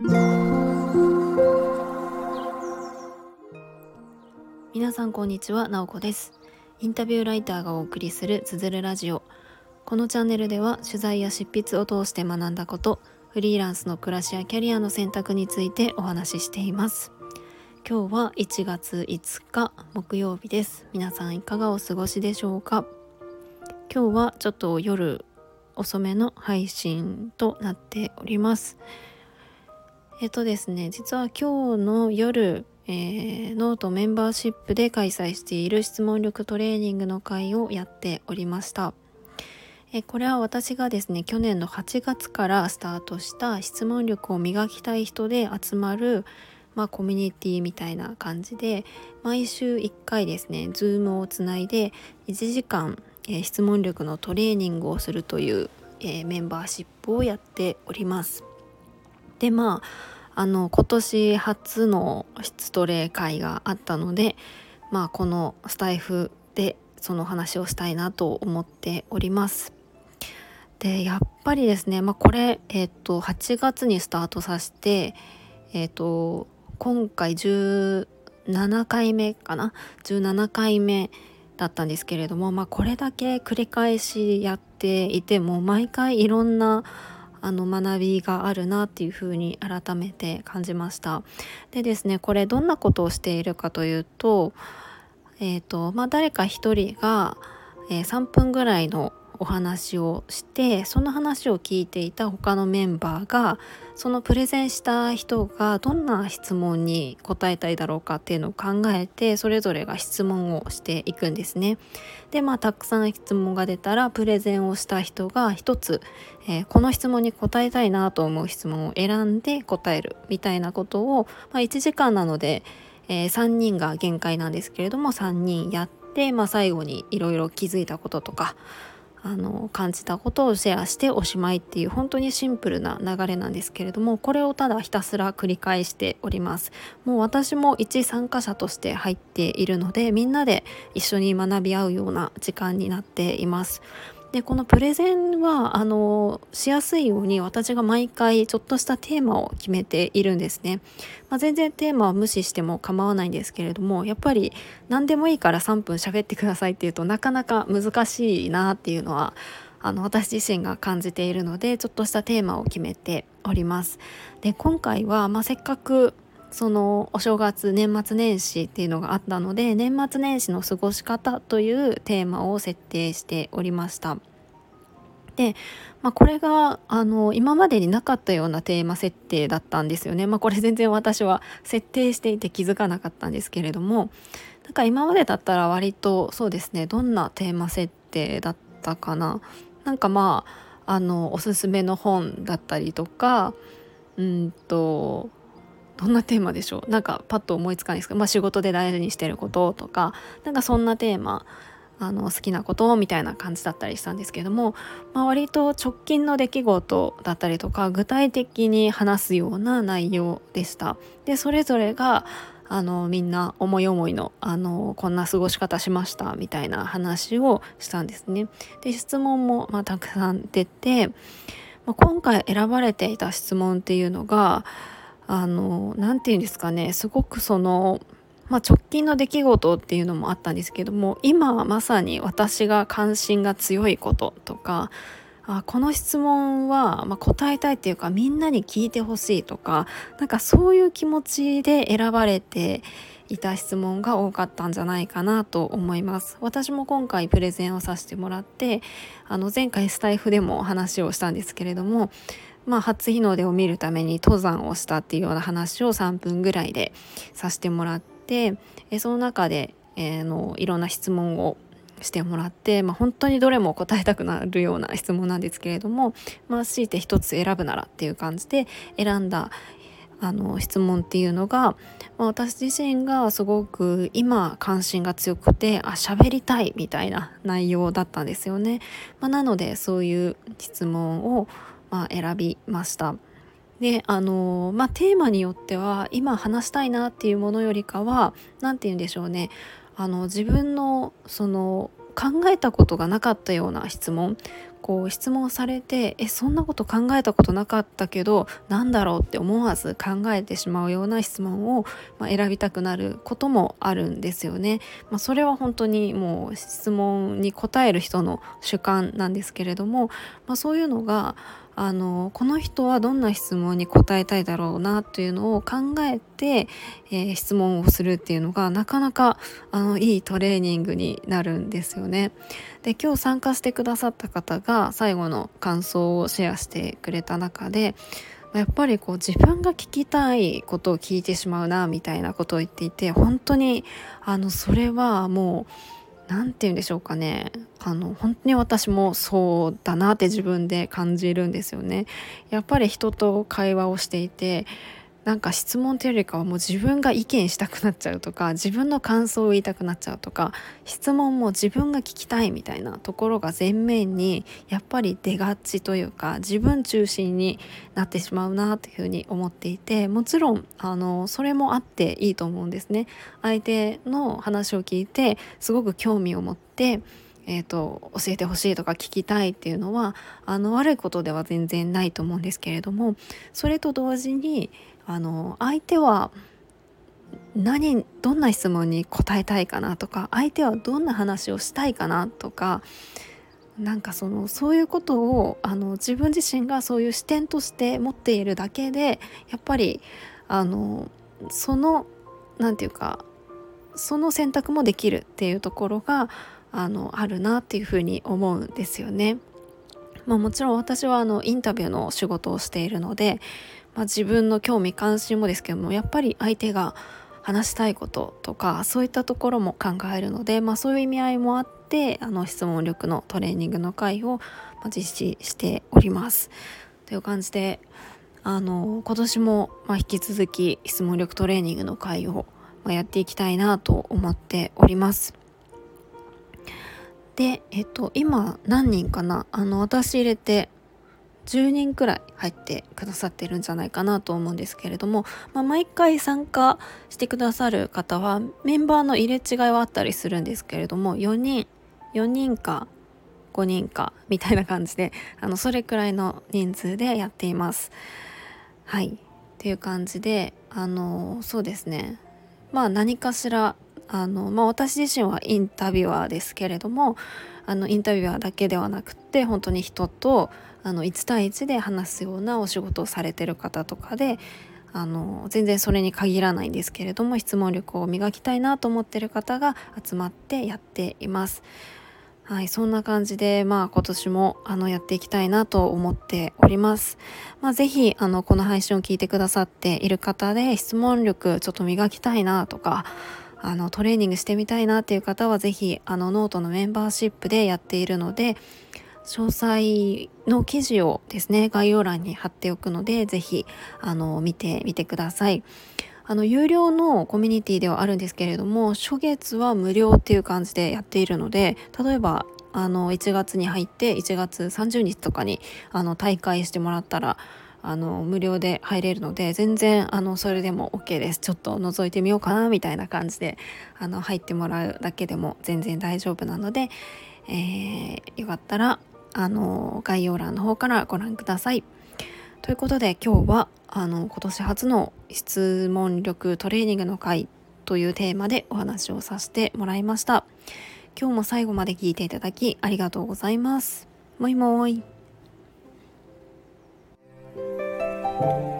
皆さんこんにちは、なおこです。インタビューライターがお送りするつづるラジオ。このチャンネルでは取材や執筆を通して学んだことフリーランスの暮らしやキャリアの選択についてお話ししています。今日は1月5日木曜日です。皆さんいかがお過ごしでしょうか？今日はちょっと夜遅めの配信となっております。っとですね実は今日の夜えー、ノートメンバーシップで開催している質問力トレーニングの会をやっておりました。えこれは私がですね去年の8月からスタートした質問力を磨きたい人で集まる、まあ、コミュニティみたいな感じで毎週1回ですね Zoom をつないで1時間、え、質問力のトレーニングをするという、え、メンバーシップをやっております。でまああの今年初の質トレ会があったのでまあこのスタイフでその話をしたいなと思っております。でやっぱりですね、まあ、これ、えっ、と8月にスタートさせて、えっ、と今回17回目かな？17回目だったんですけれども、まあ、これだけ繰り返しやっていても毎回いろんなあの学びがあるなっていうふうに改めて感じました。でですねこれどんなことをしているかというとえ、ー、とまあ誰か一人が、えー、3分ぐらいのお話をしてその話を聞いていた他のメンバーがそのプレゼンした人がどんな質問に答えたいだろうかっていうのを考えてそれぞれが質問をしていくんですね。でまあたくさん質問が出たらプレゼンをした人が一つ、えー、この質問に答えたいなと思う質問を選んで答えるみたいなことを、まあ、1時間なので、えー、3人が限界なんですけれども3人やって、まあ、最後にいろいろ気づいたこととかあの感じたことをシェアしておしまいっていう本当にシンプルな流れなんですけれどもこれをただひたすら繰り返しております。もう私も一参加者として入っているのでみんなで一緒に学び合うような時間になっています。でこのプレゼンはあのしやすいように私が毎回ちょっとしたテーマを決めているんですね、まあ、全然テーマは無視しても構わないんですけれどもやっぱり何でもいいから3分喋ってくださいっていうとなかなか難しいなっていうのはあの私自身が感じているのでちょっとしたテーマを決めております。で今回は、まあ、せっかくそのお正月年末年始っていうのがあったので年末年始の過ごし方というテーマを設定しておりました。で、まあ、これがあの今までになかったようなテーマ設定だったんですよね。まあ、これ全然私は設定していて気づかなかったんですけれどもなんか今までだったら割とそうですねどんなテーマ設定だったかな。なんかまああのおすすめの本だったりとかうんとどんなテーマでしょう？なんかパッと思いつかないですけど、まあ、仕事で大事にしてることとかなんかそんなテーマあの好きなことみたいな感じだったりしたんですけども、まあ、割と直近の出来事だったりとか具体的に話すような内容でした。でそれぞれがあのみんな思い思いのあのこんな過ごし方しましたみたいな話をしたんですね。で質問も、まあ、たくさん出て、まあ、今回選ばれていた質問っていうのがあの何て言うんですかねすごくその、まあ、直近の出来事っていうのもあったんですけども今まさに私が関心が強いこととかあこの質問は、まあ、答えたいっていうかみんなに聞いてほしいとかなんかそういう気持ちで選ばれていた質問が多かったんじゃないかなと思います。私も今回プレゼンをさせてもらってあの前回スタイフでも話をしたんですけれどもまあ、初日の出を見るために登山をしたっていうような話を3分ぐらいでさせてもらってえその中で、えー、のいろんな質問をしてもらって、まあ、本当にどれも答えたくなるような質問なんですけれども、まあ、強いて一つ選ぶならっていう感じで選んだあの質問っていうのが、まあ、私自身がすごく今関心が強くてあ喋りたいみたいな内容だったんですよね。まあ、なのでそういう質問をまあ、選びました。であのまあ、テーマによっては今話したいなっていうものよりかは何て言うんでしょうねあの自分のその考えたことがなかったような質問こう質問されてえそんなこと考えたことなかったけどなんだろうって思わず考えてしまうような質問を、まあ、選びたくなることもあるんですよね。まあ、それは本当にもう質問に答える人の主観なんですけれども、まあ、そういうのがあのこの人はどんな質問に答えたいだろうなというのを考えて、えー、質問をするっていうのがなかなかあのいいトレーニングになるんですよね。で今日参加してくださった方が最後の感想をシェアしてくれた中でやっぱりこう自分が聞きたいことを聞いてしまうなみたいなことを言っていて本当にあのそれはもう何て言うんでしょうかねあの本当に私もそうだなって自分で感じるんですよね。やっぱり人と会話をしていてなんか質問というよりかはもう自分が意見したくなっちゃうとか自分の感想を言いたくなっちゃうとか質問も自分が聞きたいみたいなところが前面にやっぱり出がちというか自分中心になってしまうなというふうに思っていてもちろんあのそれもあっていいと思うんですね。相手の話を聞いてすごく興味を持ってえーと、教えてほしいとか聞きたいっていうのはあの悪いことでは全然ないと思うんですけれどもそれと同時にあの相手は何どんな質問に答えたいかなとか相手はどんな話をしたいかなとかなんかそのそういうことをあの自分自身がそういう視点として持っているだけでやっぱりあのその何て言うかその選択もできるっていうところがあのあるなっていうふうに思うんですよね。まあ、もちろん私はあのインタビューの仕事をしているので、まあ、自分の興味関心もですけどもやっぱり相手が話したいこととかそういったところも考えるので、まあ、そういう意味合いもあってあの質問力のトレーニングの会を実施しております。という感じであの今年もま引き続き質問力トレーニングの会をやっていきたいなと思っております。で、えっと、今何人かな？あの私入れて10人くらい入ってくださってるんじゃないかなと思うんですけれども、まあ、毎回参加してくださる方はメンバーの入れ違いはあったりするんですけれども4人4人か5人かみたいな感じであのそれくらいの人数でやっています。はい。っていう感じであのそうですね。まあ何かしらあの、まあ、私自身はインタビュアーですけれどもあのインタビュアーだけではなくって本当に人とあの1対1で話すようなお仕事をされてる方とかであの全然それに限らないんですけれども質問力を磨きたいなと思ってる方が集まってやっています。はい、そんな感じで、まあ今年もあのやっていきたいなと思っております。まあぜひ、あの、この配信を聞いてくださっている方で質問力ちょっと磨きたいなとか、あのトレーニングしてみたいなっていう方は是非あのノートのメンバーシップでやっているので詳細の記事をですね概要欄に貼っておくので是非見てみてください。あの有料のコミュニティではあるんですけれども初月は無料っていう感じでやっているので例えばあの1月に入って1月30日とかにあの退会してもらったらあの無料で入れるので全然あのそれでも OK ですちょっと覗いてみようかなみたいな感じであの入ってもらうだけでも全然大丈夫なので、えー、よかったらあの概要欄の方からご覧ください。ということで今日はあの今年初の質問力トレーニングの会というテーマでお話をさせてもらいました。今日も最後まで聞いていただきありがとうございます。もいもーい。Thank you